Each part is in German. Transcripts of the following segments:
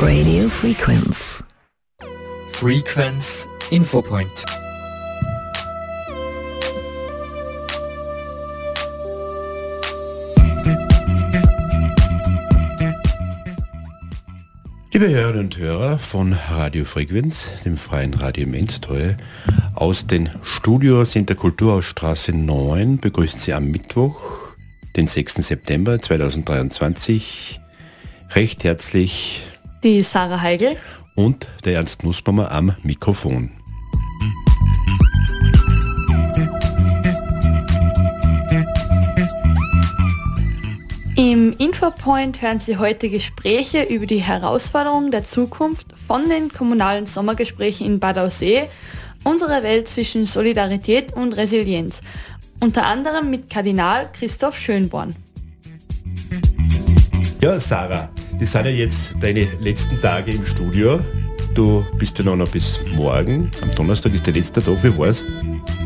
Radio Frequenz. Frequenz Infopoint. Liebe Hörerinnen und Hörer von Radio Frequenz, dem freien Radio Menstreue, aus den Studios in der Kulturhausstraße 9 begrüßt Sie am Mittwoch, den 6. September 2023, recht herzlich die Sarah Heigl und der Ernst Nussbaumer am Mikrofon. Im Infopoint hören Sie heute Gespräche über die Herausforderungen der Zukunft von den kommunalen Sommergesprächen in Bad Aussee, unsere Welt zwischen Solidarität und Resilienz, unter anderem mit Kardinal Christoph Schönborn. Ja, Sarah, das sind ja jetzt deine letzten Tage im Studio. Du bist ja noch, noch bis morgen. Am Donnerstag ist der letzte Tag. Wie war's?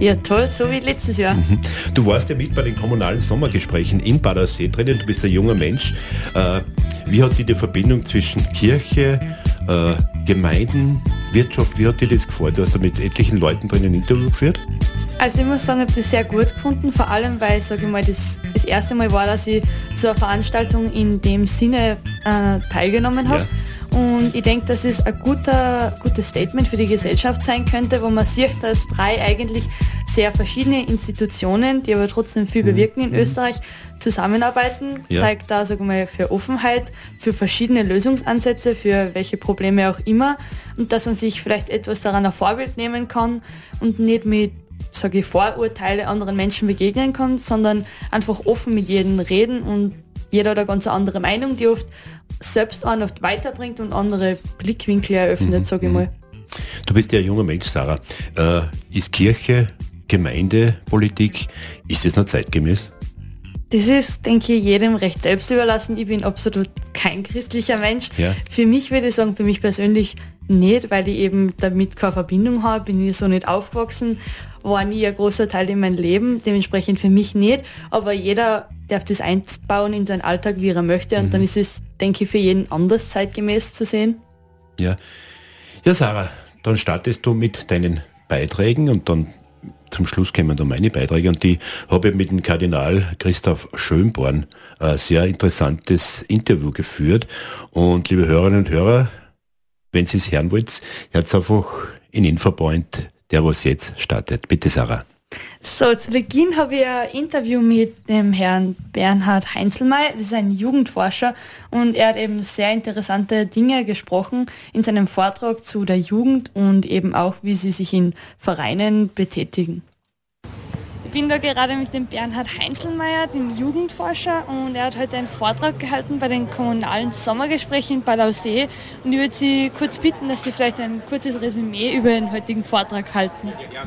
Ja, toll, so wie letztes Jahr. Mhm. Du warst ja mit bei den kommunalen Sommergesprächen in Bad Aussee drinnen. Du bist ein junger Mensch. Äh, wie hat die Verbindung zwischen Kirche, äh, Gemeinden, Wirtschaft, wie hat dir das gefallen? Du hast da mit etlichen Leuten drinnen ein Interview geführt? Also ich muss sagen, ich habe das sehr gut gefunden, vor allem weil, sage ich mal, das, das erste Mal war, dass ich zu einer Veranstaltung in dem Sinne äh, teilgenommen habe. Ja. Und ich denke, dass es ein guter, gutes Statement für die Gesellschaft sein könnte, wo man sieht, dass drei eigentlich sehr verschiedene Institutionen, die aber trotzdem viel mhm. bewirken in mhm. Österreich, zusammenarbeiten, ja. zeigt da sag mal, für Offenheit, für verschiedene Lösungsansätze, für welche Probleme auch immer und dass man sich vielleicht etwas daran ein Vorbild nehmen kann und nicht mit sage ich, Vorurteile anderen Menschen begegnen kann, sondern einfach offen mit jedem reden und jeder hat eine ganz andere Meinung, die oft selbst einen oft weiterbringt und andere Blickwinkel eröffnet, mhm. sage ich mal. Du bist ja ein junger Mensch, Sarah. Äh, ist Kirche, Gemeindepolitik, ist das noch zeitgemäß? Das ist, denke ich, jedem recht selbst überlassen. Ich bin absolut kein christlicher Mensch. Ja. Für mich würde ich sagen, für mich persönlich nicht, weil ich eben damit keine Verbindung habe, bin ich so nicht aufgewachsen, war nie ein großer Teil in meinem Leben, dementsprechend für mich nicht, aber jeder darf das einbauen in seinen Alltag, wie er möchte und mhm. dann ist es, denke ich, für jeden anders zeitgemäß zu sehen. Ja. Ja, Sarah, dann startest du mit deinen Beiträgen und dann zum Schluss kommen dann meine Beiträge und die habe ich mit dem Kardinal Christoph Schönborn ein sehr interessantes Interview geführt. Und liebe Hörerinnen und Hörer, wenn Sie es hören wollt, hört einfach in Infopoint, der was jetzt startet. Bitte Sarah. So, zu Beginn habe ich ein Interview mit dem Herrn Bernhard Heinzelmeier, das ist ein Jugendforscher und er hat eben sehr interessante Dinge gesprochen in seinem Vortrag zu der Jugend und eben auch, wie sie sich in Vereinen betätigen. Ich bin da gerade mit dem Bernhard Heinzelmeier, dem Jugendforscher, und er hat heute einen Vortrag gehalten bei den kommunalen Sommergesprächen in Bad Aussee. Und ich würde Sie kurz bitten, dass Sie vielleicht ein kurzes Resümee über den heutigen Vortrag halten. Ja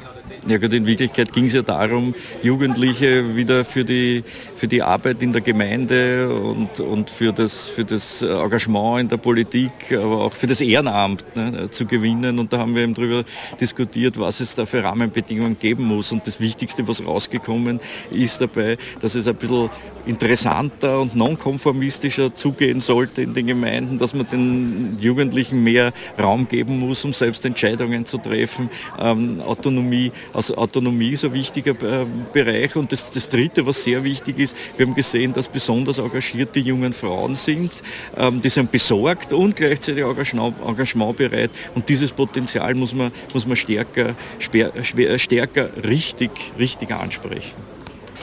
gut, in Wirklichkeit ging es ja darum, Jugendliche wieder für die, für die Arbeit in der Gemeinde und, und für, das, für das Engagement in der Politik, aber auch für das Ehrenamt ne, zu gewinnen. Und da haben wir eben darüber diskutiert, was es da für Rahmenbedingungen geben muss. Und das Wichtigste, was rausgekommen ist dabei, dass es ein bisschen interessanter und nonkonformistischer zugehen sollte in den Gemeinden, dass man den Jugendlichen mehr Raum geben muss, um selbst Entscheidungen zu treffen, ähm, Autonomie also Autonomie ist ein wichtiger äh, Bereich. Und das, das Dritte, was sehr wichtig ist, wir haben gesehen, dass besonders engagierte jungen Frauen sind. Ähm, die sind besorgt und gleichzeitig engagement, engagementbereit. Und dieses Potenzial muss man, muss man stärker, stärker richtig, richtig ansprechen.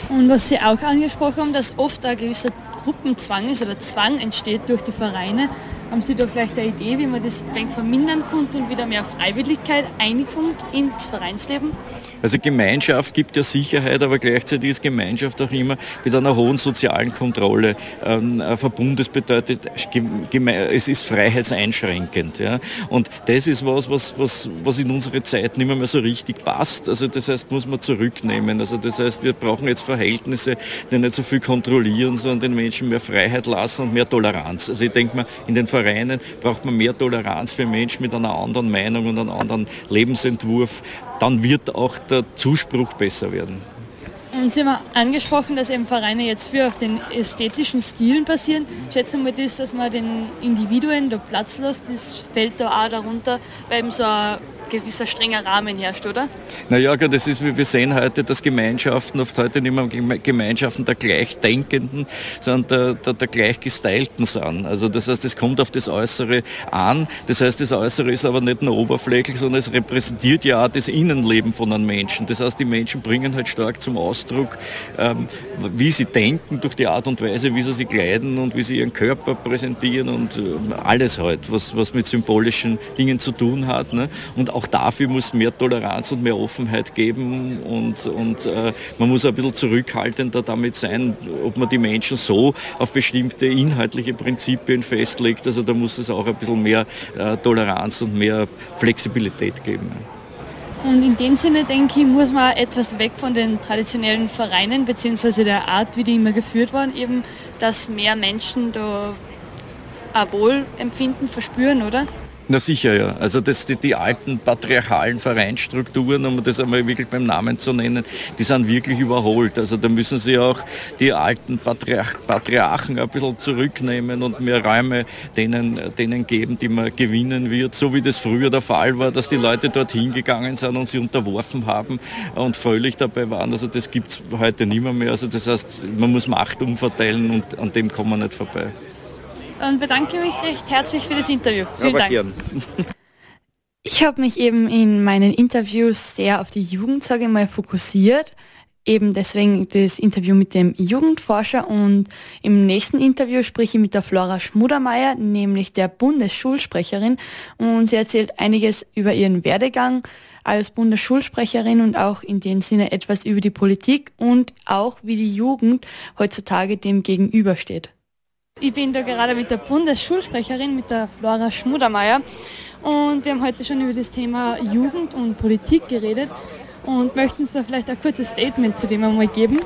Und was Sie auch angesprochen haben, dass oft ein gewisser Gruppenzwang ist oder Zwang entsteht durch die Vereine. Haben Sie da vielleicht eine Idee, wie man das vermindern könnte und wieder mehr Freiwilligkeit einkommt ins Vereinsleben? Also Gemeinschaft gibt ja Sicherheit, aber gleichzeitig ist Gemeinschaft auch immer mit einer hohen sozialen Kontrolle ähm, verbunden. Das bedeutet, es ist freiheitseinschränkend. Ja? Und das ist was, was, was, was in unsere Zeit nicht mehr so richtig passt. Also das heißt, muss man zurücknehmen. Also das heißt, wir brauchen jetzt Verhältnisse, die nicht so viel kontrollieren, sondern den Menschen mehr Freiheit lassen und mehr Toleranz. Also ich denke mal, in den Vereinen braucht man mehr Toleranz für Menschen mit einer anderen Meinung und einem anderen Lebensentwurf. Dann wird auch der Zuspruch besser werden. Und Sie haben angesprochen, dass eben Vereine jetzt für auf den ästhetischen Stilen basieren. Schätzen wir das, dass man den Individuen da Platz lässt, das fällt da auch darunter, weil eben so ein gewisser strenger Rahmen herrscht, oder? Naja, das ist, wir sehen heute, dass Gemeinschaften oft heute nicht mehr Gemeinschaften der Gleichdenkenden, sondern der, der, der Gleichgestylten sind. Also das heißt, es kommt auf das Äußere an. Das heißt, das Äußere ist aber nicht nur oberflächlich, sondern es repräsentiert ja auch das Innenleben von einem Menschen. Das heißt, die Menschen bringen halt stark zum Ausdruck, ähm, wie sie denken durch die Art und Weise, wie sie sich kleiden und wie sie ihren Körper präsentieren und äh, alles halt, was, was mit symbolischen Dingen zu tun hat. Ne? Und auch auch dafür muss mehr Toleranz und mehr Offenheit geben und, und äh, man muss ein bisschen zurückhaltender damit sein, ob man die Menschen so auf bestimmte inhaltliche Prinzipien festlegt. Also da muss es auch ein bisschen mehr äh, Toleranz und mehr Flexibilität geben. Und in dem Sinne, denke ich, muss man etwas weg von den traditionellen Vereinen bzw. der Art, wie die immer geführt waren, eben, dass mehr Menschen da ein Wohlempfinden verspüren, oder? Na sicher, ja. Also das, die, die alten patriarchalen Vereinsstrukturen, um das einmal wirklich beim Namen zu nennen, die sind wirklich überholt. Also da müssen sie auch die alten Patriarch, Patriarchen ein bisschen zurücknehmen und mehr Räume denen, denen geben, die man gewinnen wird. So wie das früher der Fall war, dass die Leute dorthin gegangen sind und sie unterworfen haben und fröhlich dabei waren. Also das gibt es heute nicht mehr, mehr. Also das heißt, man muss Macht umverteilen und an dem kommen wir nicht vorbei und bedanke mich recht herzlich für das Interview. Vielen Dank. Ich habe mich eben in meinen Interviews sehr auf die Jugend, sage ich mal, fokussiert. Eben deswegen das Interview mit dem Jugendforscher und im nächsten Interview spreche ich mit der Flora Schmudermeier, nämlich der Bundesschulsprecherin und sie erzählt einiges über ihren Werdegang als Bundesschulsprecherin und auch in dem Sinne etwas über die Politik und auch wie die Jugend heutzutage dem gegenübersteht. Ich bin da gerade mit der Bundesschulsprecherin, mit der Flora Schmudermeier. Und wir haben heute schon über das Thema Jugend und Politik geredet und möchten uns da vielleicht ein kurzes Statement zu dem einmal geben.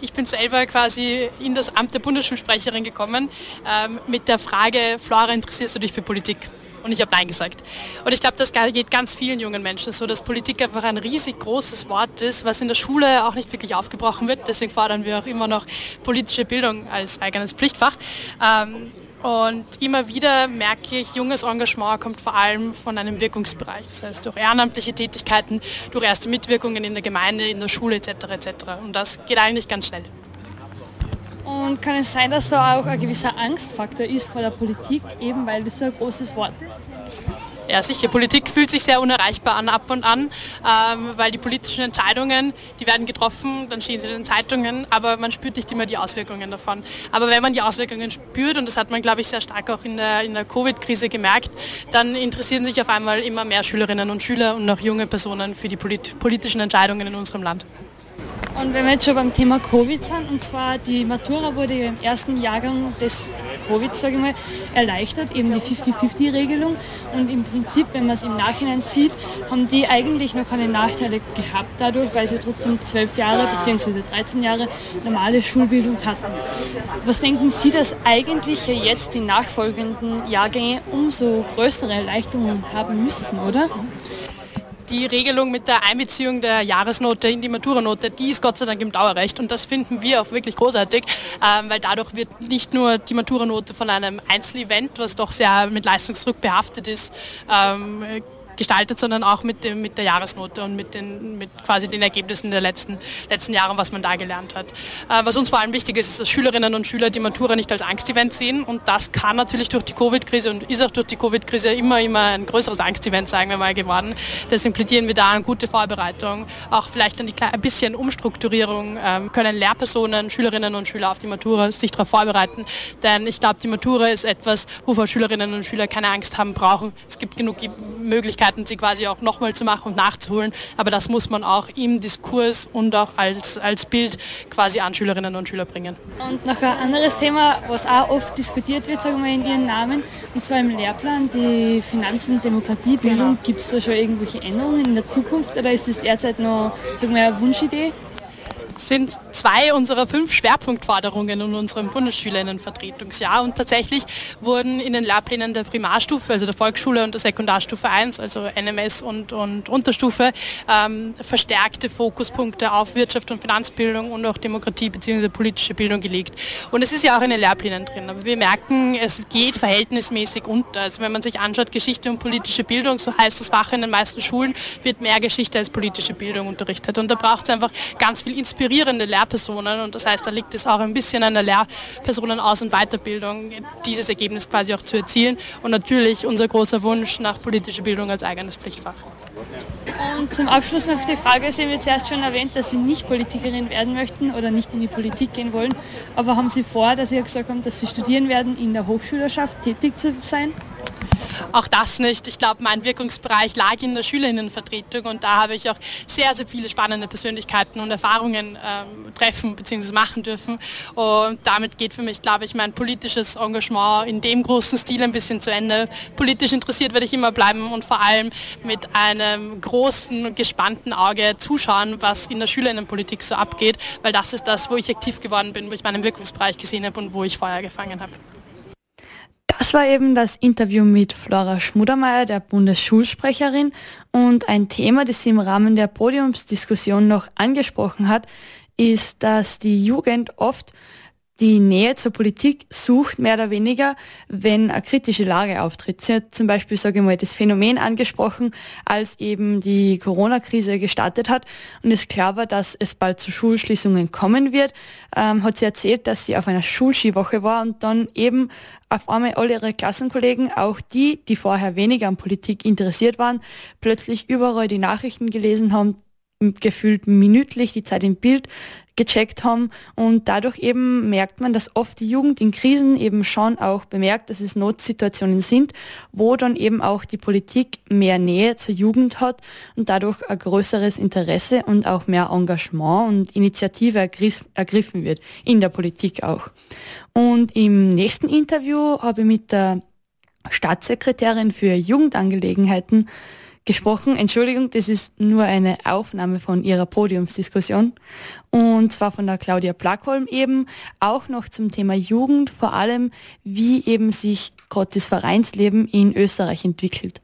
Ich bin selber quasi in das Amt der Bundesschulsprecherin gekommen ähm, mit der Frage, Flora, interessierst du dich für Politik? Und ich habe Nein gesagt. Und ich glaube, das geht ganz vielen jungen Menschen so, dass Politik einfach ein riesig großes Wort ist, was in der Schule auch nicht wirklich aufgebrochen wird. Deswegen fordern wir auch immer noch politische Bildung als eigenes Pflichtfach. Ähm, und immer wieder merke ich, junges Engagement kommt vor allem von einem Wirkungsbereich. Das heißt durch ehrenamtliche Tätigkeiten, durch erste Mitwirkungen in der Gemeinde, in der Schule etc. etc. Und das geht eigentlich ganz schnell. Und kann es sein, dass da auch ein gewisser Angstfaktor ist vor der Politik, eben weil das so ein großes Wort ist? Ja, sicher. Politik fühlt sich sehr unerreichbar an ab und an, ähm, weil die politischen Entscheidungen, die werden getroffen, dann stehen sie in den Zeitungen, aber man spürt nicht immer die Auswirkungen davon. Aber wenn man die Auswirkungen spürt, und das hat man, glaube ich, sehr stark auch in der, in der Covid-Krise gemerkt, dann interessieren sich auf einmal immer mehr Schülerinnen und Schüler und auch junge Personen für die polit politischen Entscheidungen in unserem Land. Und wenn wir jetzt schon beim Thema Covid sind, und zwar die Matura wurde ja im ersten Jahrgang des Covid, sage ich mal, erleichtert, eben die 50-50-Regelung. Und im Prinzip, wenn man es im Nachhinein sieht, haben die eigentlich noch keine Nachteile gehabt dadurch, weil sie trotzdem zwölf Jahre bzw. 13 Jahre normale Schulbildung hatten. Was denken Sie, dass eigentlich jetzt die nachfolgenden Jahrgänge umso größere Erleichterungen haben müssten, oder? Die Regelung mit der Einbeziehung der Jahresnote in die Maturanote, die ist Gott sei Dank im Dauerrecht und das finden wir auch wirklich großartig, ähm, weil dadurch wird nicht nur die Maturanote von einem Einzelevent, was doch sehr mit Leistungsdruck behaftet ist, ähm, gestaltet, sondern auch mit, dem, mit der Jahresnote und mit, den, mit quasi den Ergebnissen der letzten, letzten Jahre, was man da gelernt hat. Äh, was uns vor allem wichtig ist, ist, dass Schülerinnen und Schüler die Matura nicht als Angstevent sehen und das kann natürlich durch die Covid-Krise und ist auch durch die Covid-Krise immer, immer ein größeres Angstevent, sagen wir mal, geworden. Deswegen plädieren wir da an gute Vorbereitung, auch vielleicht ein bisschen Umstrukturierung, ähm, können Lehrpersonen, Schülerinnen und Schüler auf die Matura sich darauf vorbereiten, denn ich glaube, die Matura ist etwas, wovor Schülerinnen und Schüler keine Angst haben brauchen. Es gibt genug Möglichkeiten, Möglichkeiten, sie quasi auch nochmal zu machen und nachzuholen. Aber das muss man auch im Diskurs und auch als, als Bild quasi an Schülerinnen und Schüler bringen. Und noch ein anderes Thema, was auch oft diskutiert wird, sagen wir in Ihren Namen, und zwar im Lehrplan, die Finanzen- und Demokratiebildung. Genau. Gibt es da schon irgendwelche Änderungen in der Zukunft oder ist das derzeit noch sagen wir, eine Wunschidee? Sind zwei unserer fünf Schwerpunktforderungen in unserem Bundesschülerinnenvertretungsjahr und tatsächlich wurden in den Lehrplänen der Primarstufe, also der Volksschule und der Sekundarstufe 1, also NMS und, und Unterstufe, ähm, verstärkte Fokuspunkte auf Wirtschaft und Finanzbildung und auch Demokratie bzw. politische Bildung gelegt. Und es ist ja auch in den Lehrplänen drin, aber wir merken, es geht verhältnismäßig unter. Also wenn man sich anschaut, Geschichte und politische Bildung, so heißt das Fach in den meisten Schulen, wird mehr Geschichte als politische Bildung unterrichtet. Und da braucht es einfach ganz viel Inspiration inspirierende Lehrpersonen und das heißt, da liegt es auch ein bisschen an der Lehrpersonenaus- und Weiterbildung, dieses Ergebnis quasi auch zu erzielen und natürlich unser großer Wunsch nach politischer Bildung als eigenes Pflichtfach. Und zum Abschluss noch die Frage, Sie haben jetzt erst schon erwähnt, dass Sie nicht Politikerin werden möchten oder nicht in die Politik gehen wollen, aber haben Sie vor, dass Sie gesagt haben, dass Sie studieren werden, in der Hochschülerschaft tätig zu sein? Auch das nicht. Ich glaube, mein Wirkungsbereich lag in der Schülerinnenvertretung und da habe ich auch sehr, sehr viele spannende Persönlichkeiten und Erfahrungen ähm, treffen bzw. machen dürfen. Und damit geht für mich, glaube ich, mein politisches Engagement in dem großen Stil ein bisschen zu Ende. Politisch interessiert werde ich immer bleiben und vor allem mit einem großen, gespannten Auge zuschauen, was in der Schülerinnenpolitik so abgeht, weil das ist das, wo ich aktiv geworden bin, wo ich meinen Wirkungsbereich gesehen habe und wo ich Feuer gefangen habe. Das war eben das Interview mit Flora Schmudermeier, der Bundesschulsprecherin. Und ein Thema, das sie im Rahmen der Podiumsdiskussion noch angesprochen hat, ist, dass die Jugend oft die Nähe zur Politik sucht, mehr oder weniger, wenn eine kritische Lage auftritt. Sie hat zum Beispiel, sage ich mal, das Phänomen angesprochen, als eben die Corona-Krise gestartet hat und es klar war, dass es bald zu Schulschließungen kommen wird, ähm, hat sie erzählt, dass sie auf einer Schulskiwoche war und dann eben auf einmal alle ihre Klassenkollegen, auch die, die vorher weniger an Politik interessiert waren, plötzlich überall die Nachrichten gelesen haben, gefühlt minütlich die Zeit im Bild gecheckt haben und dadurch eben merkt man, dass oft die Jugend in Krisen eben schon auch bemerkt, dass es Notsituationen sind, wo dann eben auch die Politik mehr Nähe zur Jugend hat und dadurch ein größeres Interesse und auch mehr Engagement und Initiative ergriffen wird, in der Politik auch. Und im nächsten Interview habe ich mit der Staatssekretärin für Jugendangelegenheiten gesprochen. Entschuldigung, das ist nur eine Aufnahme von ihrer Podiumsdiskussion. Und zwar von der Claudia Plackholm eben, auch noch zum Thema Jugend, vor allem wie eben sich das Vereinsleben in Österreich entwickelt.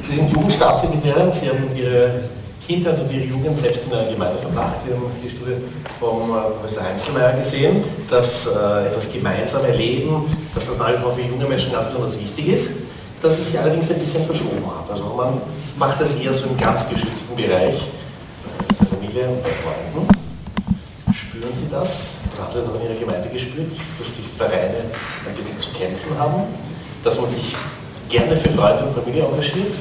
Sie sind Jugendstaatssekretärin, Sie haben Ihre Kindheit und Ihre Jugend selbst in einer Gemeinde verbracht. Wir haben die Studie vom äh, Professor Einzelmeier gesehen, dass äh, etwas gemeinsam erleben, dass das nach wie vor für junge Menschen ganz besonders wichtig ist dass es sich allerdings ein bisschen verschoben hat. Also man macht das eher so im ganz geschützten Bereich, bei Familie und bei Freunden. Spüren Sie das? Oder haben Sie das auch in Ihrer Gemeinde gespürt, dass die Vereine ein bisschen zu kämpfen haben? Dass man sich gerne für Freunde und Familie engagiert?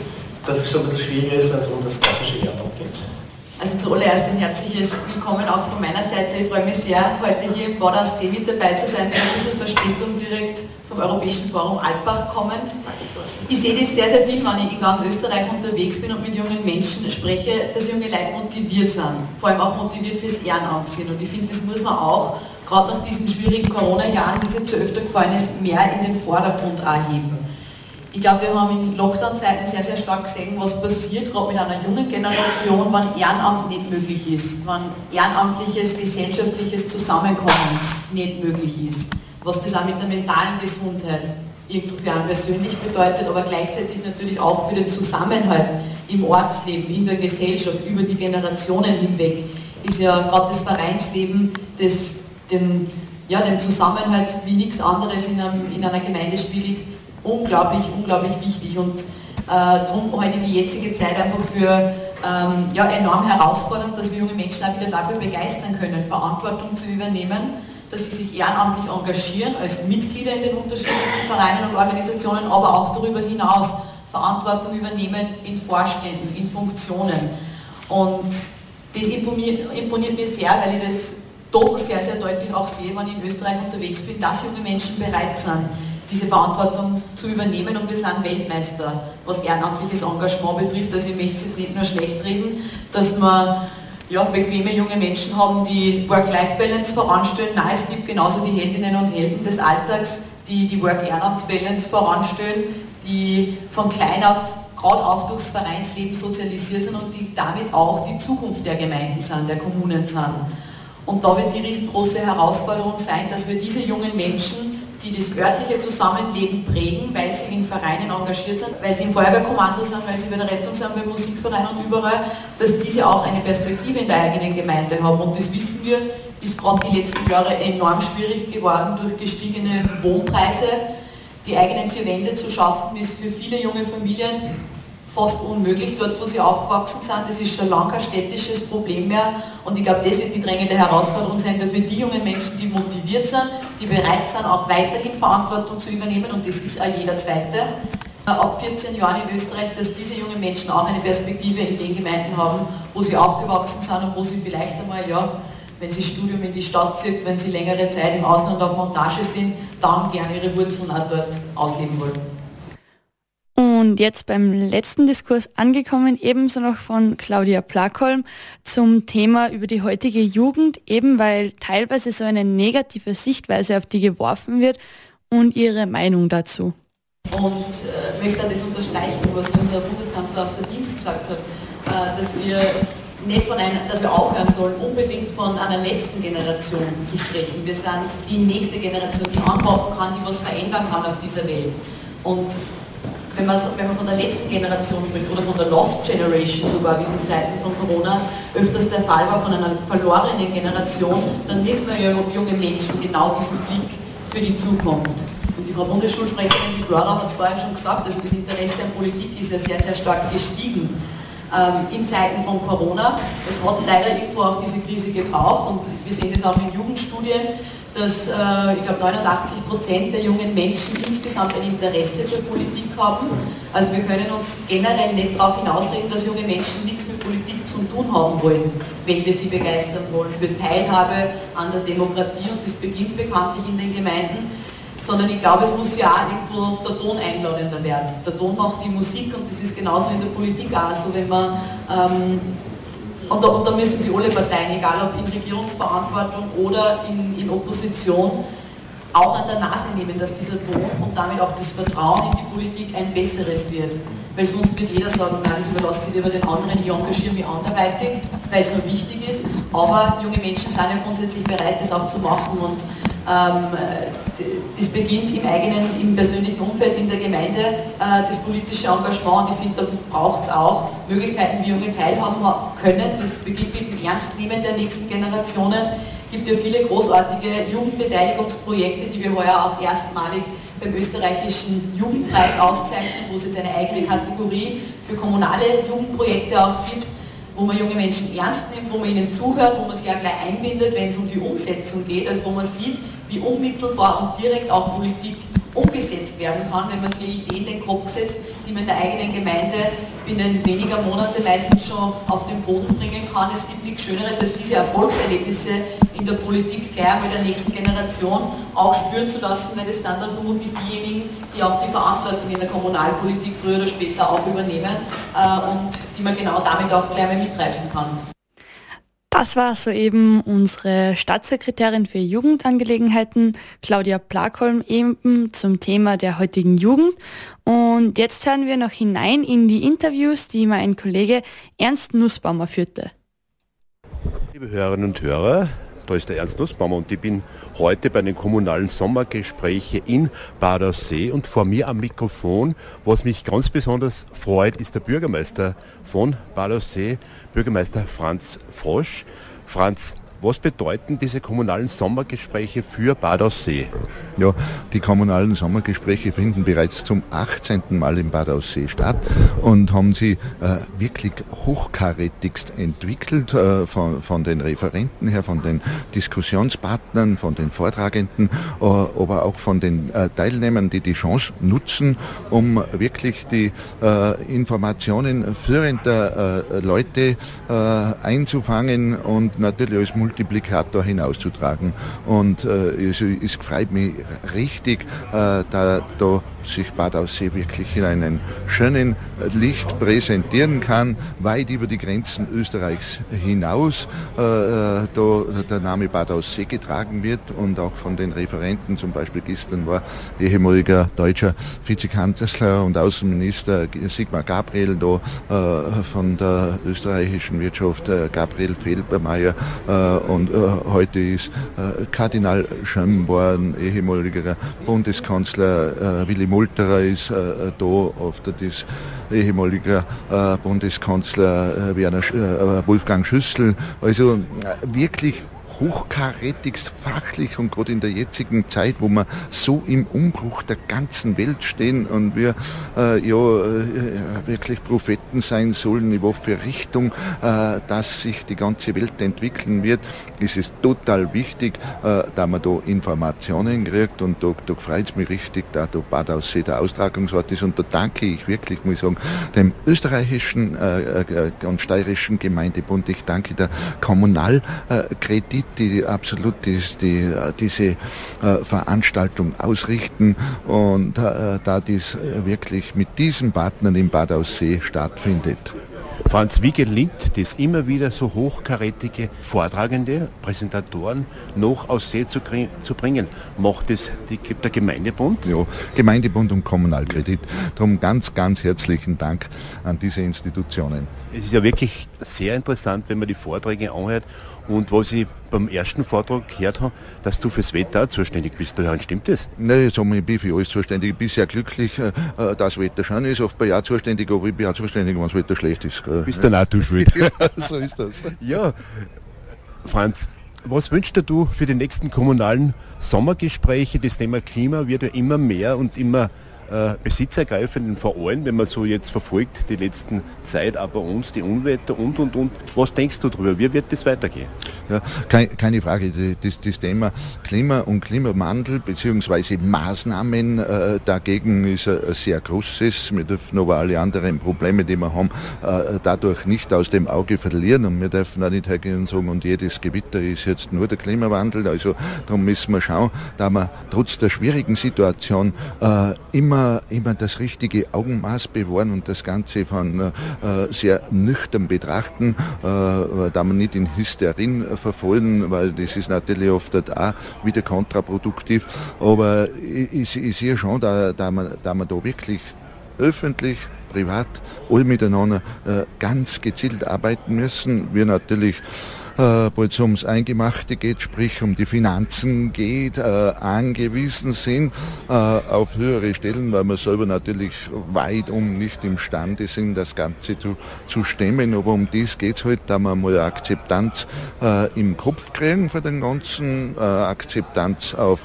Dass es so ein bisschen schwieriger ist, wenn um das klassische Ehrenamt geht? Also zuallererst ein herzliches Willkommen auch von meiner Seite. Ich freue mich sehr, heute hier im Bad See mit dabei zu sein, bei ein bisschen Verspätung direkt vom Europäischen Forum Alpbach kommend. Ich sehe das sehr, sehr viel, wenn ich in ganz Österreich unterwegs bin und mit jungen Menschen spreche, dass junge Leute motiviert sind, vor allem auch motiviert fürs Ehrenamt sind. Und ich finde, das muss man auch, gerade nach diesen schwierigen Corona-Jahren, wie es jetzt so öfter gefallen ist, mehr in den Vordergrund erheben. Ich glaube, wir haben in Lockdown-Zeiten sehr, sehr stark gesehen, was passiert, gerade mit einer jungen Generation, wenn Ehrenamt nicht möglich ist, wenn ehrenamtliches, gesellschaftliches Zusammenkommen nicht möglich ist, was das auch mit der mentalen Gesundheit irgendwo für einen persönlich bedeutet, aber gleichzeitig natürlich auch für den Zusammenhalt im Ortsleben, in der Gesellschaft, über die Generationen hinweg, ist ja gerade das Vereinsleben, das den, ja, den Zusammenhalt wie nichts anderes in, einem, in einer Gemeinde spiegelt, unglaublich, unglaublich wichtig und äh, darum ich die jetzige Zeit einfach für ähm, ja, enorm herausfordernd, dass wir junge Menschen auch wieder dafür begeistern können, Verantwortung zu übernehmen, dass sie sich ehrenamtlich engagieren als Mitglieder in den unterschiedlichsten Vereinen und Organisationen, aber auch darüber hinaus Verantwortung übernehmen in Vorständen, in Funktionen. Und das imponiert, imponiert mir sehr, weil ich das doch sehr, sehr deutlich auch sehe, wenn ich in Österreich unterwegs bin, dass junge Menschen bereit sind, diese Verantwortung zu übernehmen und wir sind Weltmeister, was ehrenamtliches Engagement betrifft. Also ich möchte es nicht nur schlecht reden, dass wir ja, bequeme junge Menschen haben, die Work-Life-Balance voranstellen. Nein, es gibt genauso die Heldinnen und Helden des Alltags, die die Work-Ehrenamts-Balance voranstellen, die von klein auf gerade auch durchs Vereinsleben sozialisiert sind und die damit auch die Zukunft der Gemeinden sind, der Kommunen sind. Und da wird die riesengroße Herausforderung sein, dass wir diese jungen Menschen die das örtliche Zusammenleben prägen, weil sie in Vereinen engagiert sind, weil sie im Feuerwehrkommando sind, weil sie bei der Rettung sind, beim Musikverein und überall, dass diese auch eine Perspektive in der eigenen Gemeinde haben. Und das wissen wir, ist gerade die letzten Jahre enorm schwierig geworden durch gestiegene Wohnpreise. Die eigenen vier Wände zu schaffen, ist für viele junge Familien fast unmöglich dort, wo sie aufgewachsen sind. Das ist schon lange kein städtisches Problem mehr. Und ich glaube, das wird die drängende Herausforderung sein, dass wir die jungen Menschen, die motiviert sind, die bereit sind, auch weiterhin Verantwortung zu übernehmen, und das ist auch jeder Zweite, ab 14 Jahren in Österreich, dass diese jungen Menschen auch eine Perspektive in den Gemeinden haben, wo sie aufgewachsen sind und wo sie vielleicht einmal, ja, wenn sie Studium in die Stadt zieht, wenn sie längere Zeit im Ausland auf Montage sind, dann gerne ihre Wurzeln auch dort ausleben wollen. Und jetzt beim letzten Diskurs angekommen, ebenso noch von Claudia Plakholm zum Thema über die heutige Jugend, eben weil teilweise so eine negative Sichtweise auf die geworfen wird und ihre Meinung dazu. Und äh, möchte das unterstreichen, was unser Bundeskanzler aus der Dienst gesagt hat, äh, dass wir nicht von einer, dass wir aufhören sollen, unbedingt von einer letzten Generation zu sprechen. Wir sind die nächste Generation, die anpacken kann, die was verändern kann auf dieser Welt. Und wenn man, wenn man von der letzten Generation spricht oder von der Lost Generation sogar, wie es in Zeiten von Corona öfters der Fall war, von einer verlorenen Generation, dann nimmt man ja junge Menschen genau diesen Blick für die Zukunft. Und die Frau Bundesschulsprecherin, die Flora, hat es vorhin schon gesagt, also das Interesse an Politik ist ja sehr, sehr stark gestiegen ähm, in Zeiten von Corona. Es hat leider irgendwo auch diese Krise gebraucht und wir sehen das auch in Jugendstudien, dass äh, ich glaube 89 Prozent der jungen Menschen insgesamt ein Interesse für Politik haben. Also wir können uns generell nicht darauf hinausreden, dass junge Menschen nichts mit Politik zu tun haben wollen, wenn wir sie begeistern wollen für Teilhabe an der Demokratie und das beginnt bekanntlich in den Gemeinden. Sondern ich glaube, es muss ja auch irgendwo der Ton einladender werden. Der Ton macht die Musik und das ist genauso in der Politik auch so, wenn man ähm, und da, und da, müssen sie alle Parteien, egal ob in Regierungsverantwortung oder in, in, Opposition, auch an der Nase nehmen, dass dieser Ton und damit auch das Vertrauen in die Politik ein besseres wird. Weil sonst wird jeder sagen, nein, das überlasse ich lieber den anderen, ich engagiere mich anderweitig, weil es nur wichtig ist. Aber junge Menschen sind ja grundsätzlich bereit, das auch zu machen. Und ähm, das beginnt im eigenen, im persönlichen Umfeld, in der Gemeinde, äh, das politische Engagement. Und ich finde, da braucht es auch Möglichkeiten, wie Junge teilhaben können. Das beginnt mit dem Ernstnehmen der nächsten Generationen. Gibt ja viele großartige Jugendbeteiligungsprojekte, die wir heuer auch erstmalig beim österreichischen Jugendpreis auszeichnen, wo es jetzt eine eigene Kategorie für kommunale Jugendprojekte auch gibt wo man junge Menschen ernst nimmt, wo man ihnen zuhört, wo man sie ja gleich einbindet, wenn es um die Umsetzung geht, also wo man sieht, wie unmittelbar und direkt auch Politik umgesetzt werden kann, wenn man sich eine Idee in den Kopf setzt, die man in der eigenen Gemeinde binnen weniger Monate meistens schon auf den Boden bringen kann. Es gibt nichts Schöneres als diese Erfolgserlebnisse in der Politik gleich einmal der nächsten Generation auch spüren zu lassen, weil es sind dann vermutlich diejenigen, die auch die Verantwortung in der Kommunalpolitik früher oder später auch übernehmen äh, und die man genau damit auch gleich mal mitreißen kann. Das war soeben unsere Staatssekretärin für Jugendangelegenheiten, Claudia Plakholm, eben zum Thema der heutigen Jugend. Und jetzt hören wir noch hinein in die Interviews, die mein Kollege Ernst Nussbaumer führte. Liebe Hörerinnen und Hörer, da ist der Ernst Nussbaumer und ich bin heute bei den kommunalen Sommergesprächen in Badersee und vor mir am Mikrofon, was mich ganz besonders freut, ist der Bürgermeister von Badersee, Bürgermeister Franz Frosch. Franz, was bedeuten diese kommunalen Sommergespräche für Bad Aussee? Ja, die kommunalen Sommergespräche finden bereits zum 18. Mal in Bad Aussee statt und haben sie äh, wirklich hochkarätigst entwickelt äh, von, von den Referenten her, von den Diskussionspartnern, von den Vortragenden, äh, aber auch von den äh, Teilnehmern, die die Chance nutzen, um wirklich die äh, Informationen führender äh, Leute einzufangen und natürlich als Multiplikator hinauszutragen. Und äh, es, es freut mich richtig, äh, da, da sich Bad Aussee wirklich in einem schönen Licht präsentieren kann, weit über die Grenzen Österreichs hinaus. Äh, äh da der Name Bad Aussee getragen wird und auch von den Referenten, zum Beispiel gestern war ehemaliger deutscher Vizekanzler und Außenminister Sigmar Gabriel da äh, von der österreichischen Wirtschaft, äh, Gabriel Felbermeier äh, und äh, heute ist Kardinal Schönborn, ehemaliger Bundeskanzler Willy Multerer ist äh, da, oft das ehemaliger äh, Bundeskanzler äh, Werner, äh, Wolfgang Schüssel. Also äh, wirklich hochkarätigst fachlich und gerade in der jetzigen Zeit, wo wir so im Umbruch der ganzen Welt stehen und wir äh, ja äh, wirklich Propheten sein sollen, in welche Richtung äh, dass sich die ganze Welt entwickeln wird, ist es total wichtig, äh, da man da Informationen kriegt und da, da freut es mich richtig, da da Bad Aussee der Austragungsort ist. Und da danke ich wirklich, muss ich sagen, dem österreichischen äh, äh, und steirischen Gemeindebund, ich danke der Kommunalkredit die absolut die, die, diese äh, Veranstaltung ausrichten und äh, da dies wirklich mit diesen Partnern im Bad Aussee stattfindet. Franz, wie gelingt es immer wieder so hochkarätige Vortragende, Präsentatoren noch aus See zu, zu bringen? Macht es die, der Gemeindebund? Ja, Gemeindebund und Kommunalkredit. Darum ganz, ganz herzlichen Dank an diese Institutionen. Es ist ja wirklich sehr interessant, wenn man die Vorträge anhört und was ich beim ersten Vortrag gehört habe, dass du fürs Wetter zuständig bist. Daher stimmt das? Nein, ich, sage, ich bin für alles zuständig. Ich bin sehr glücklich, äh, äh, dass das Wetter schön ist. Oft bin ich auch zuständig, aber ich bin auch zuständig, wenn das Wetter schlecht ist. Bist dann auch du schuld. ja, so ist das. Ja, Franz, was wünschst du für die nächsten kommunalen Sommergespräche? Das Thema Klima wird ja immer mehr und immer äh, besitzergreifenden Verein, wenn man so jetzt verfolgt, die letzten Zeit, aber uns, die Unwetter und, und, und. Was denkst du darüber? Wie wird das weitergehen? Ja, kein, keine Frage. Das, das, Thema Klima und Klimawandel bzw. Maßnahmen äh, dagegen ist ein sehr großes. Wir dürfen aber alle anderen Probleme, die wir haben, äh, dadurch nicht aus dem Auge verlieren. Und wir dürfen auch nicht hergehen und sagen, und jedes Gewitter ist jetzt nur der Klimawandel. Also darum müssen wir schauen, da wir trotz der schwierigen Situation äh, immer immer, das richtige Augenmaß bewahren und das Ganze von äh, sehr nüchtern betrachten, äh, da man nicht in Hysterin verfallen, weil das ist natürlich oft auch wieder kontraproduktiv. Aber ich, ich sehe schon, da, da, man, da man da wirklich öffentlich privat alle miteinander äh, ganz gezielt arbeiten müssen. Wir natürlich äh, bald ums Eingemachte geht, sprich um die Finanzen geht, äh, angewiesen sind äh, auf höhere Stellen, weil wir selber natürlich weit um nicht imstande sind, das Ganze zu, zu stemmen. Aber um dies geht es halt, da wir mal Akzeptanz äh, im Kopf kriegen für den ganzen, äh, Akzeptanz auf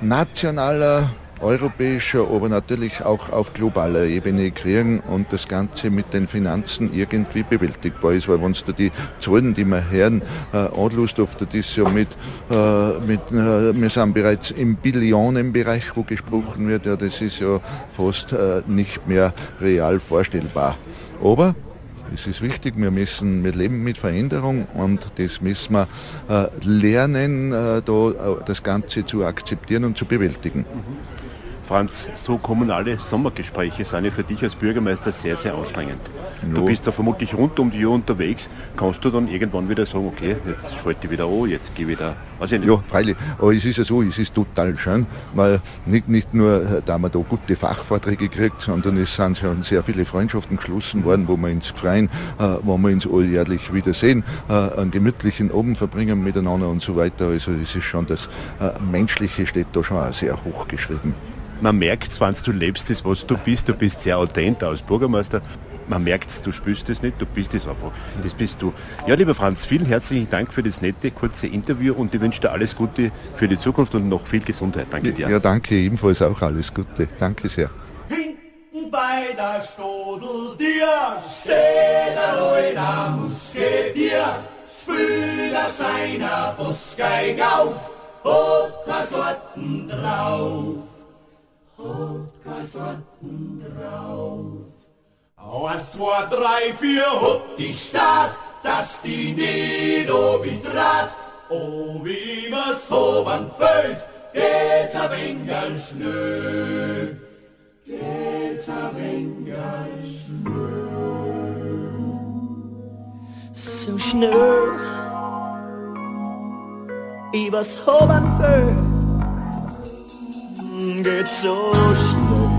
nationaler europäischer, aber natürlich auch auf globaler Ebene kriegen und das Ganze mit den Finanzen irgendwie bewältigbar ist. Weil wenn du die Zahlen, die wir hören, äh, anlust, oft das ja mit, äh, mit äh, wir sind bereits im Billionenbereich, wo gesprochen wird, ja, das ist ja fast äh, nicht mehr real vorstellbar. Aber es ist wichtig, wir müssen, wir leben mit Veränderung und das müssen wir äh, lernen, äh, da, äh, das Ganze zu akzeptieren und zu bewältigen. Mhm. Franz, so kommunale Sommergespräche sind ja für dich als Bürgermeister sehr, sehr anstrengend. No. Du bist da vermutlich rund um die Uhr unterwegs. Kannst du dann irgendwann wieder sagen, okay, jetzt schalte ich wieder an, jetzt gehe ich wieder, nicht. Ja, freilich. Aber es ist ja so, es ist total schön, weil nicht, nicht nur, da man da gute Fachvorträge kriegt, sondern es sind schon sehr viele Freundschaften geschlossen worden, wo wir uns freuen, äh, wo wir uns alljährlich wiedersehen, äh, einen gemütlichen Abend verbringen miteinander und so weiter. Also es ist schon das äh, Menschliche steht da schon auch sehr hoch geschrieben man merkt zwar, du lebst das, was du bist, du bist sehr authent als Bürgermeister, man merkt es, du spürst es nicht, du bist es einfach. Das bist du. Ja, lieber Franz, vielen herzlichen Dank für das nette, kurze Interview und ich wünsche dir alles Gute für die Zukunft und noch viel Gesundheit. Danke dir. Ja, danke ebenfalls auch alles Gute. Danke sehr. Hinten bei der Stodel dir steht ein alter Musketier, spült auf seiner Busgeig auf, hat Sorten drauf Sorten drauf. Eins, zwei, drei, vier, hopp, die Stadt, dass die nicht obitrat, Oh, wie was oben fällt, geht's a wenig schnell. Geht's a wenig schnell. So schnell, wie was fällt, geht's so schnell.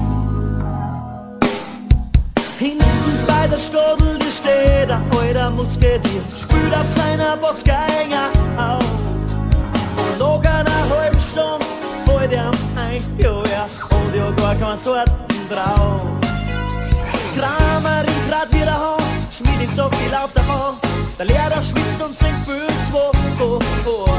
Hinten bei der Stodel, die steht ein alter Musketier, spült auf seiner Botzgeiger auf. Und noch einer halben Stunde fällt ihm ein, ja, ja, und ja gar kein Sorten drauf. Kramer in grad wieder schmied ihn so viel auf davon. Der Lehrer schwitzt und singt für zwei, oh, oh.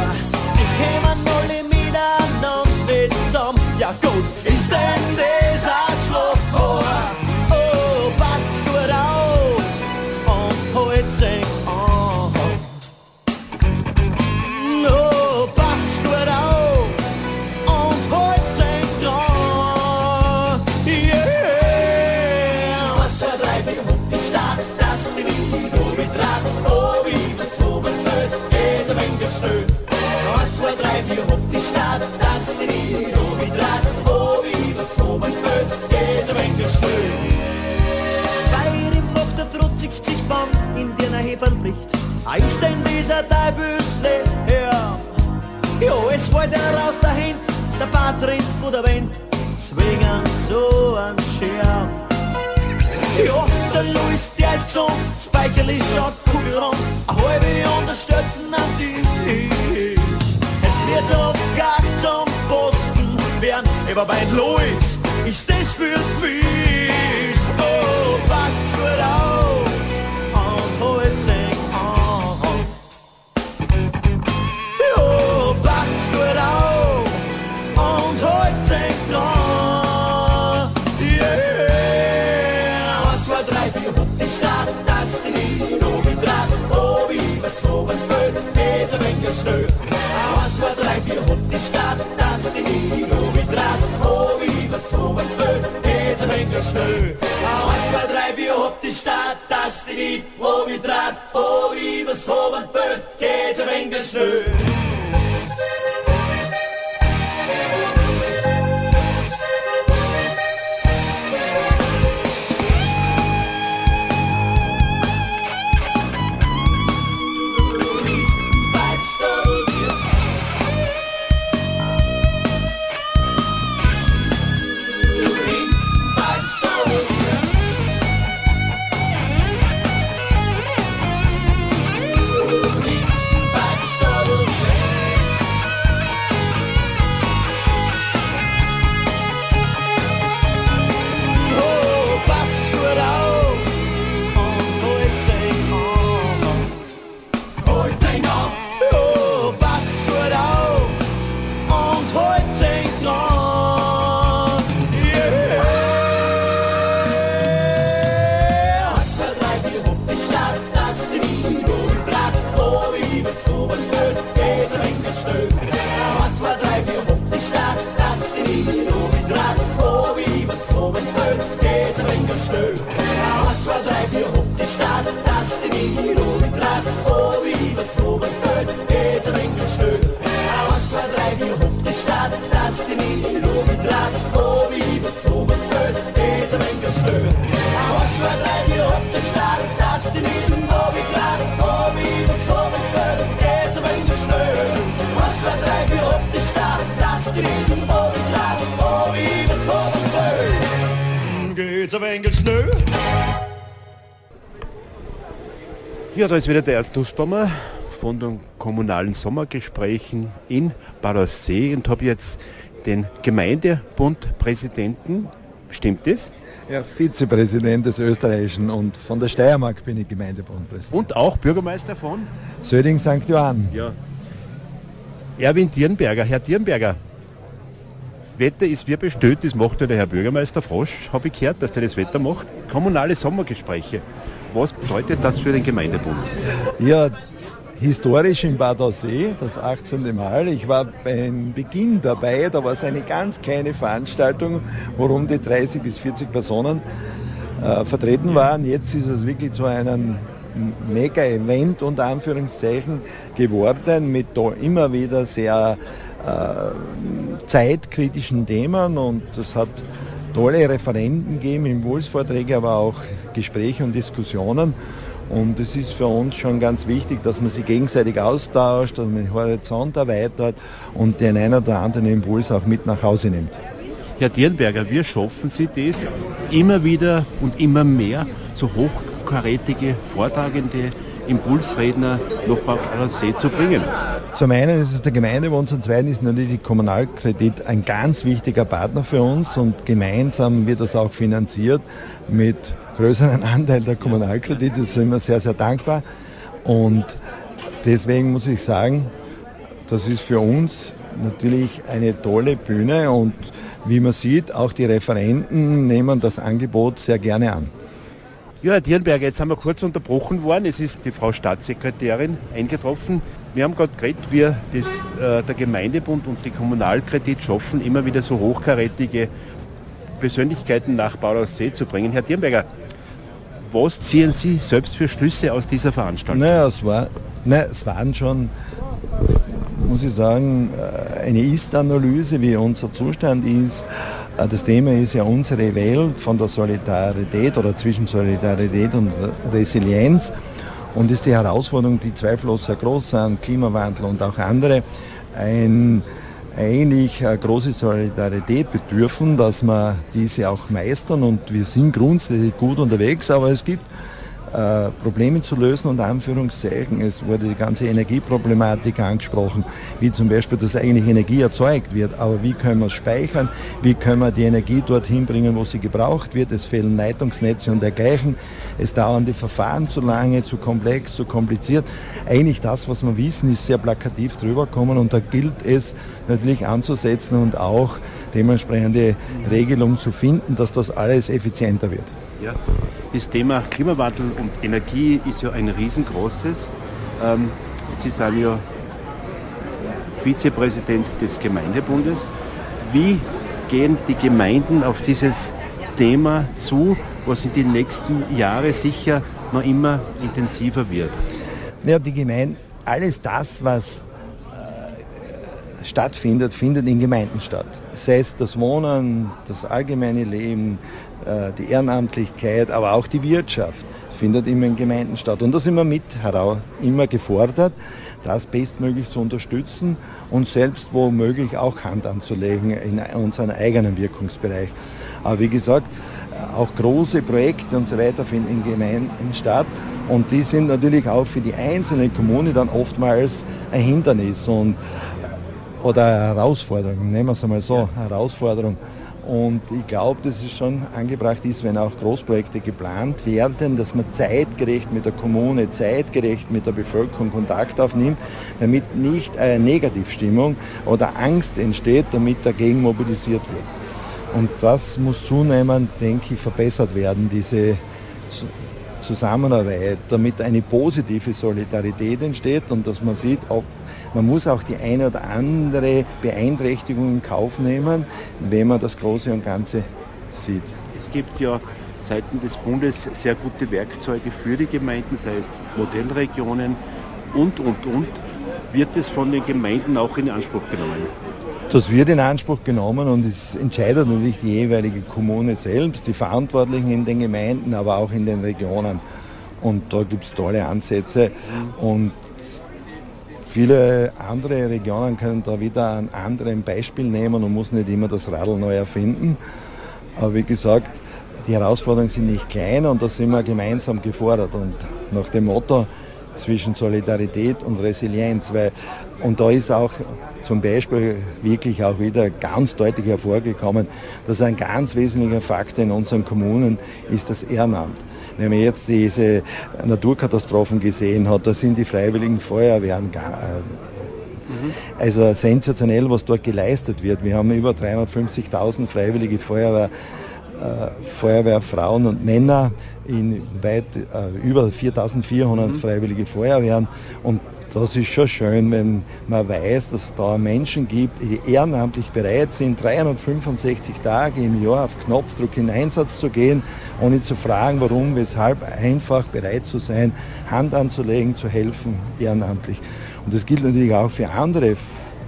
Fällt er raus der Hand, der Bart rennt von der Wand. Zwingen so ein Scherm. Ja, der Louis, der ist gesund, Speicherli schaut kugelrund, eine halbe unterstützen am Tisch. Jetzt wird's gar zum Posten werden, aber bei Louis ist das für Fisch. Oh, passt gut auf drei, vier, hopp, die Stadt, das die Liebe mit Rad. Oh, wie was oben fällt, geht's ein wenig schnell. Was zwei, drei, vier, hopp, die Stadt, das die Liebe mit Rad. Oh, wie was oben fällt, geht's ein wenig schnell. Was zwei, drei, vier, hopp, die Stadt, das die Liebe mit Rad. Oh, wie was oben fällt, geht's ein wenig schnell. Oh, Ja, da ist wieder der Ernst Nussbaumer von den kommunalen Sommergesprächen in Bad Aussee und habe jetzt den Gemeindebundpräsidenten, stimmt das? Ja, Vizepräsident des Österreichischen und von der Steiermark bin ich Gemeindebundpräsident. Und auch Bürgermeister von Söding St. Johann. Ja. Erwin Dierenberger. Herr Dierenberger, Wetter ist wie bestellt, das macht ja der Herr Bürgermeister Frosch, habe ich gehört, dass der das Wetter macht. Kommunale Sommergespräche. Was bedeutet das für den Gemeindebund? Ja, historisch in Bad Aussee, das 18. Mal. Ich war beim Beginn dabei, da war es eine ganz kleine Veranstaltung, wo rund die 30 bis 40 Personen äh, vertreten waren. Jetzt ist es wirklich zu einem Mega-Event unter Anführungszeichen geworden mit immer wieder sehr äh, zeitkritischen Themen und es hat tolle Referenten gegeben, Impulsvorträge, aber auch Gespräche und Diskussionen. Und es ist für uns schon ganz wichtig, dass man sich gegenseitig austauscht, dass man den Horizont erweitert und den einen oder anderen Impuls auch mit nach Hause nimmt. Herr Dierenberger, wie schaffen Sie das, immer wieder und immer mehr so hochkarätige, vortragende Impulsredner nach Bad See zu bringen? Zum einen ist es der Gemeindebund, zum zweiten ist natürlich die Kommunalkredit ein ganz wichtiger Partner für uns und gemeinsam wird das auch finanziert mit größeren Anteil der Kommunalkredite. Das sind wir sehr, sehr dankbar. Und deswegen muss ich sagen, das ist für uns natürlich eine tolle Bühne und wie man sieht, auch die Referenten nehmen das Angebot sehr gerne an. Ja, Herr Dierenberger, jetzt haben wir kurz unterbrochen worden. Es ist die Frau Staatssekretärin eingetroffen. Wir haben gerade geredet, wie das, äh, der Gemeindebund und die Kommunalkredit schaffen, immer wieder so hochkarätige Persönlichkeiten nach Bauersee zu bringen. Herr Dierenberger, was ziehen Sie selbst für Schlüsse aus dieser Veranstaltung? Naja, es, war, naja, es waren schon, muss ich sagen, äh, eine Ist-Analyse, wie unser Zustand ist. Äh, das Thema ist ja unsere Welt von der Solidarität oder zwischen Solidarität und Resilienz. Und ist die Herausforderung, die zweifellos sehr groß sind, Klimawandel und auch andere, ein eigentlich eine große Solidarität bedürfen, dass wir diese auch meistern und wir sind grundsätzlich gut unterwegs, aber es gibt äh, Probleme zu lösen und Anführungszeichen. Es wurde die ganze Energieproblematik angesprochen, wie zum Beispiel, dass eigentlich Energie erzeugt wird, aber wie können wir es speichern, wie können wir die Energie dorthin bringen, wo sie gebraucht wird. Es fehlen Leitungsnetze und dergleichen. Es dauern die Verfahren zu lange, zu komplex, zu kompliziert. Eigentlich das, was wir wissen, ist sehr plakativ drüber gekommen und da gilt es natürlich anzusetzen und auch dementsprechende Regelungen zu finden, dass das alles effizienter wird. Ja, das Thema Klimawandel und Energie ist ja ein riesengroßes. Ähm, Sie sind ja Vizepräsident des Gemeindebundes. Wie gehen die Gemeinden auf dieses Thema zu, was in den nächsten Jahren sicher noch immer intensiver wird? Ja, die Gemeinden, alles das, was äh, stattfindet, findet in Gemeinden statt. Sei es das Wohnen, das allgemeine Leben, die Ehrenamtlichkeit, aber auch die Wirtschaft findet immer in Gemeinden statt. Und da sind wir mit heraus immer gefordert, das bestmöglich zu unterstützen und selbst womöglich auch Hand anzulegen in unseren eigenen Wirkungsbereich. Aber wie gesagt, äh, auch große Projekte und so weiter finden in Gemeinden statt und die sind natürlich auch für die einzelne Kommune dann oftmals ein Hindernis und, äh, oder Herausforderung, nehmen wir es einmal so, Herausforderung. Und ich glaube, dass es schon angebracht ist, wenn auch Großprojekte geplant werden, dass man zeitgerecht mit der Kommune, zeitgerecht mit der Bevölkerung Kontakt aufnimmt, damit nicht eine Negativstimmung oder Angst entsteht, damit dagegen mobilisiert wird. Und das muss zunehmend, denke ich, verbessert werden, diese Zusammenarbeit, damit eine positive Solidarität entsteht und dass man sieht, ob man muss auch die eine oder andere Beeinträchtigung in Kauf nehmen, wenn man das Große und Ganze sieht. Es gibt ja seitens des Bundes sehr gute Werkzeuge für die Gemeinden, sei es Modellregionen und, und, und. Wird es von den Gemeinden auch in Anspruch genommen? Das wird in Anspruch genommen und es entscheidet natürlich die jeweilige Kommune selbst, die Verantwortlichen in den Gemeinden, aber auch in den Regionen. Und da gibt es tolle Ansätze. Und Viele andere Regionen können da wieder ein anderes Beispiel nehmen und muss nicht immer das Radl neu erfinden. Aber wie gesagt, die Herausforderungen sind nicht klein und da sind wir gemeinsam gefordert. Und nach dem Motto zwischen Solidarität und Resilienz, weil, und da ist auch zum Beispiel wirklich auch wieder ganz deutlich hervorgekommen, dass ein ganz wesentlicher Faktor in unseren Kommunen ist das Ehrenamt. Wenn man jetzt diese Naturkatastrophen gesehen hat, da sind die freiwilligen Feuerwehren gar, äh, also sensationell, was dort geleistet wird. Wir haben über 350.000 freiwillige Feuerwehr, äh, Feuerwehrfrauen und Männer in weit äh, über 4.400 mhm. freiwillige Feuerwehren und das ist schon schön, wenn man weiß, dass es da Menschen gibt, die ehrenamtlich bereit sind, 365 Tage im Jahr auf Knopfdruck in Einsatz zu gehen, ohne zu fragen, warum, weshalb, einfach bereit zu sein, Hand anzulegen, zu helfen, ehrenamtlich. Und das gilt natürlich auch für andere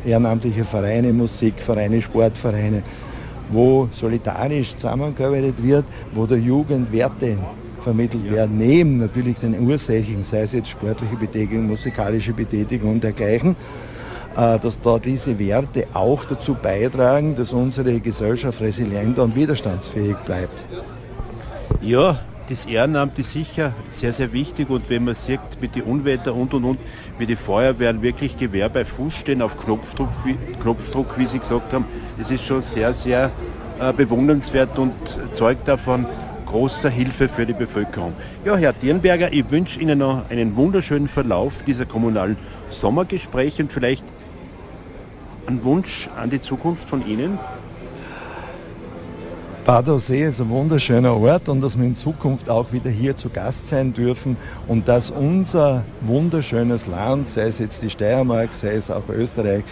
ehrenamtliche Vereine, Musikvereine, Sportvereine, wo solidarisch zusammengearbeitet wird, wo der Jugend Werte vermittelt werden, neben natürlich den Ursächen, sei es jetzt sportliche Betätigung, musikalische Betätigung und dergleichen, äh, dass da diese Werte auch dazu beitragen, dass unsere Gesellschaft resilient und widerstandsfähig bleibt. Ja, das Ehrenamt ist sicher sehr, sehr wichtig und wenn man sieht mit den Unwetter und und und, wie die Feuerwehren wirklich Gewehr bei Fuß stehen auf Knopfdruck, wie, Knopfdruck, wie Sie gesagt haben, das ist schon sehr, sehr äh, bewundernswert und zeugt davon, großer Hilfe für die Bevölkerung. Ja, Herr Dierenberger, ich wünsche Ihnen noch einen wunderschönen Verlauf dieser kommunalen Sommergespräche und vielleicht einen Wunsch an die Zukunft von Ihnen. Bad Aussee ist ein wunderschöner Ort und dass wir in Zukunft auch wieder hier zu Gast sein dürfen und dass unser wunderschönes Land, sei es jetzt die Steiermark, sei es auch Österreich,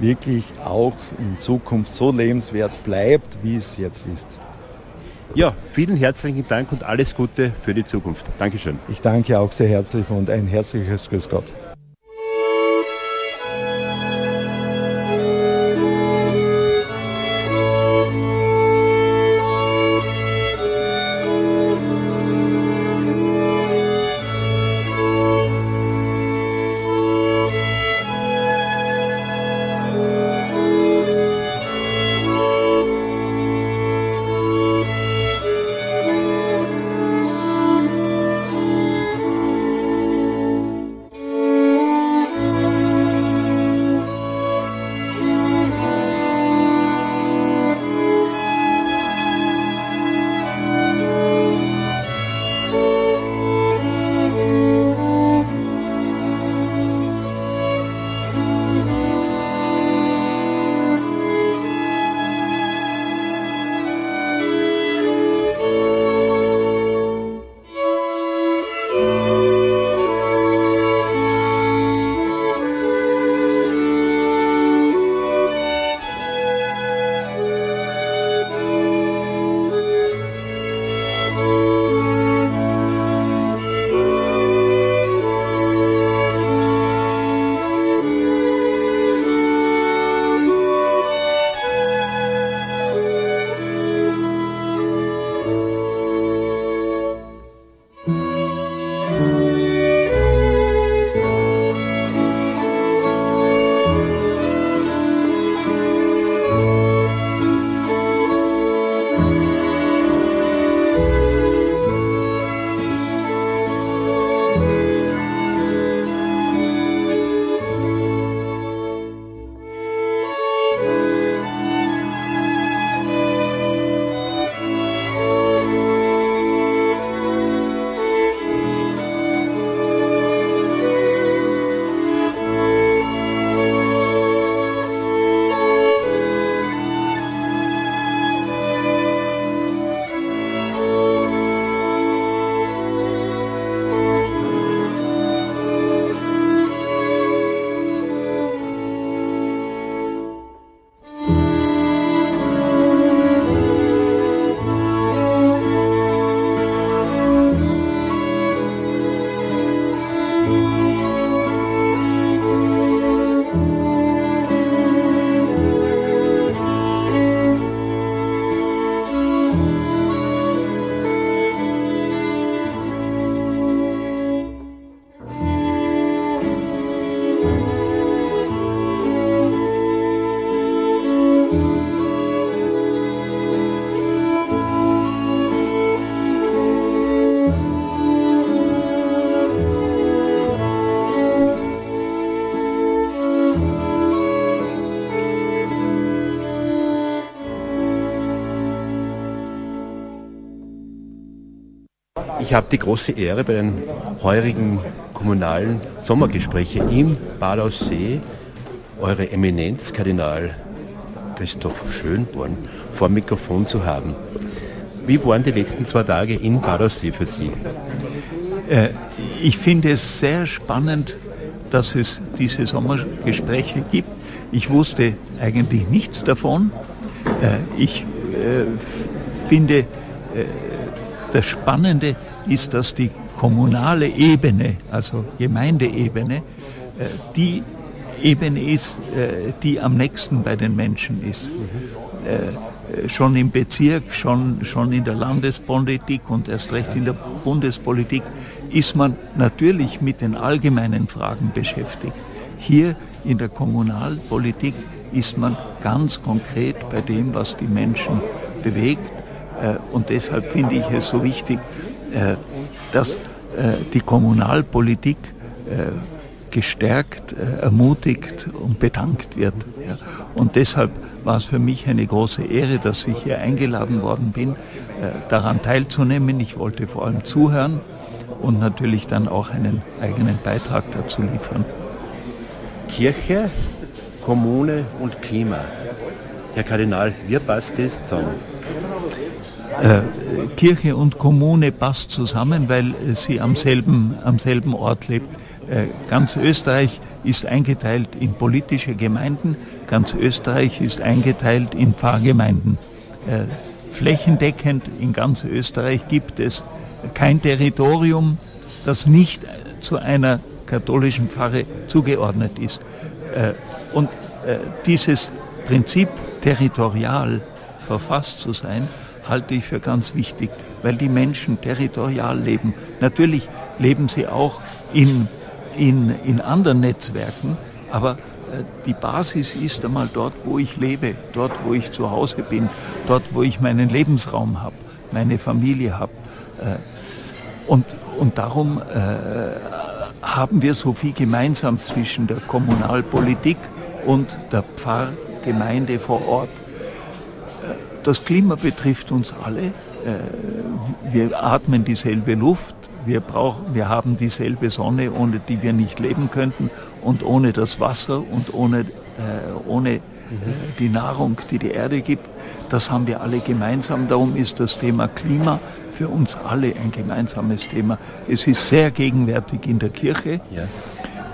wirklich auch in Zukunft so lebenswert bleibt, wie es jetzt ist. Ja, vielen herzlichen Dank und alles Gute für die Zukunft. Dankeschön. Ich danke auch sehr herzlich und ein herzliches Grüß Gott. Ich habe die große Ehre, bei den heurigen kommunalen Sommergesprächen im Bad Aussee Eure Eminenz, Kardinal Christoph Schönborn, vor Mikrofon zu haben. Wie waren die letzten zwei Tage in Bad Aussee für Sie? Äh, ich finde es sehr spannend, dass es diese Sommergespräche gibt. Ich wusste eigentlich nichts davon. Äh, ich äh, finde, das Spannende ist, dass die kommunale Ebene, also Gemeindeebene, die Ebene ist, die am nächsten bei den Menschen ist. Schon im Bezirk, schon, schon in der Landespolitik und erst recht in der Bundespolitik ist man natürlich mit den allgemeinen Fragen beschäftigt. Hier in der Kommunalpolitik ist man ganz konkret bei dem, was die Menschen bewegt. Äh, und deshalb finde ich es so wichtig, äh, dass äh, die Kommunalpolitik gestärkt, ermutigt und bedankt wird. Und deshalb war es für mich eine große Ehre, dass ich hier eingeladen worden bin, daran teilzunehmen. Ich wollte vor allem zuhören und natürlich dann auch einen eigenen Beitrag dazu liefern. Kirche, Kommune und Klima. Herr Kardinal, wie passt das zusammen? Äh, Kirche und Kommune passt zusammen, weil sie am selben, am selben Ort lebt. Äh, ganz Österreich ist eingeteilt in politische Gemeinden, ganz Österreich ist eingeteilt in Pfarrgemeinden. Äh, flächendeckend in ganz Österreich gibt es kein Territorium, das nicht zu einer katholischen Pfarre zugeordnet ist. Äh, und äh, dieses Prinzip territorial verfasst zu sein, halte ich für ganz wichtig, weil die Menschen territorial leben. Natürlich leben sie auch in, in, in anderen Netzwerken, aber äh, die Basis ist einmal dort, wo ich lebe, dort, wo ich zu Hause bin, dort, wo ich meinen Lebensraum habe, meine Familie habe. Äh, und, und darum äh, haben wir so viel gemeinsam zwischen der Kommunalpolitik und der Pfarrgemeinde vor Ort. Äh, das Klima betrifft uns alle. Wir atmen dieselbe Luft, wir, brauchen, wir haben dieselbe Sonne, ohne die wir nicht leben könnten und ohne das Wasser und ohne, ohne die Nahrung, die die Erde gibt. Das haben wir alle gemeinsam. Darum ist das Thema Klima für uns alle ein gemeinsames Thema. Es ist sehr gegenwärtig in der Kirche. Ja.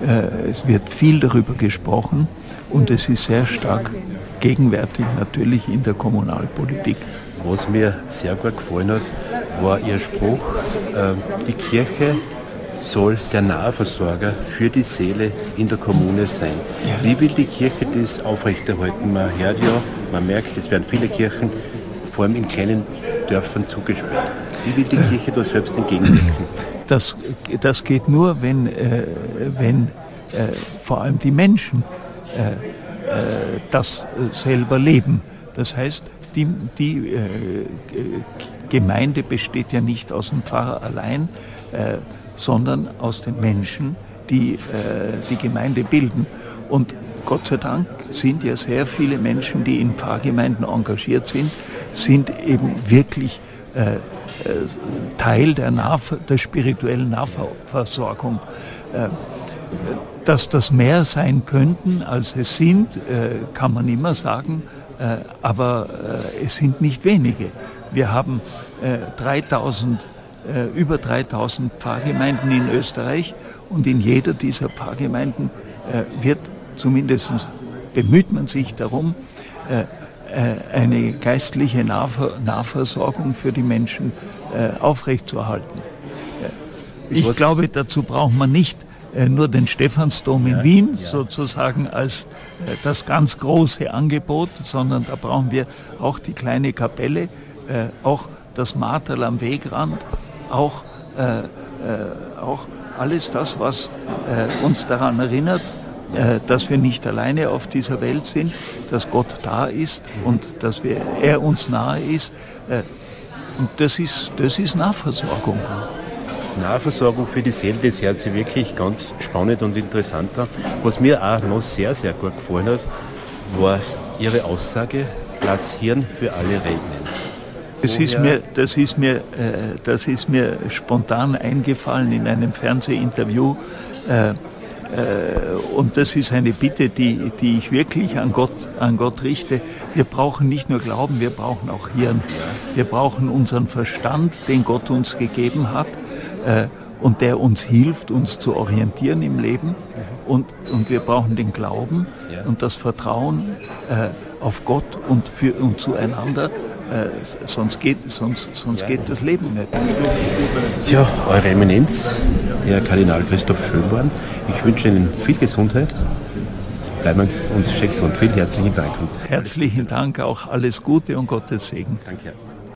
Äh, es wird viel darüber gesprochen und es ist sehr stark gegenwärtig natürlich in der Kommunalpolitik. Was mir sehr gut gefallen hat, war Ihr Spruch, äh, die Kirche soll der Nahversorger für die Seele in der Kommune sein. Ja. Wie will die Kirche das aufrechterhalten? Man hört ja, man merkt, es werden viele Kirchen, vor allem in kleinen Dörfern, zugesperrt. Wie will die Kirche da selbst entgegenwirken? Das, das geht nur, wenn, äh, wenn äh, vor allem die Menschen äh, äh das selber leben. Das heißt, die, die äh, Gemeinde besteht ja nicht aus dem Pfarrer allein, sondern aus den Menschen, die die Gemeinde bilden. Und Gott sei Dank sind ja sehr viele Menschen, die in Pfarrgemeinden engagiert sind, sind eben wirklich äh, Teil der, Nahver der spirituellen Nahversorgung. Äh, dass das mehr sein könnten, als es sind, äh, kann man immer sagen, aber es sind nicht wenige. Wir haben 3000, über 3000 Pfarrgemeinden in Österreich und in jeder dieser Pfarrgemeinden wird zumindest bemüht man sich darum, äh, eine geistliche Nahversorgung für die Menschen äh, aufrechtzuerhalten. Äh, ich glaube, dazu braucht man nicht nur den Stephansdom in Wien sozusagen als das ganz große Angebot, sondern da brauchen wir auch die kleine Kapelle, auch das Marterl am Wegrand, auch, auch alles das, was uns daran erinnert, äh, dass wir nicht alleine auf dieser Welt sind, dass Gott da ist und dass wir, er uns nahe ist. Äh, und das ist, das ist Nahversorgung. Nahversorgung für die Seele, hört sich wirklich ganz spannend und interessant an. Was mir auch noch sehr, sehr gut gefallen hat, war Ihre Aussage, lass Hirn für alle regnen. Das ist, mir, das, ist mir, äh, das ist mir spontan eingefallen in einem Fernsehinterview. Äh, und das ist eine Bitte, die, die ich wirklich an Gott, an Gott richte. Wir brauchen nicht nur Glauben, wir brauchen auch Hirn. Wir brauchen unseren Verstand, den Gott uns gegeben hat. Äh, und der uns hilft, uns zu orientieren im Leben. Und, und wir brauchen den Glauben und das Vertrauen äh, auf Gott und, für, und zueinander. Äh, sonst geht, sonst, sonst geht das Leben nicht. Ja, Eure Eminenz, Herr Kardinal Christoph Schönborn, ich wünsche Ihnen viel Gesundheit. Bleiben uns, uns gesund. Vielen herzlichen Dank. Herzlichen Dank, auch alles Gute und Gottes Segen. Danke.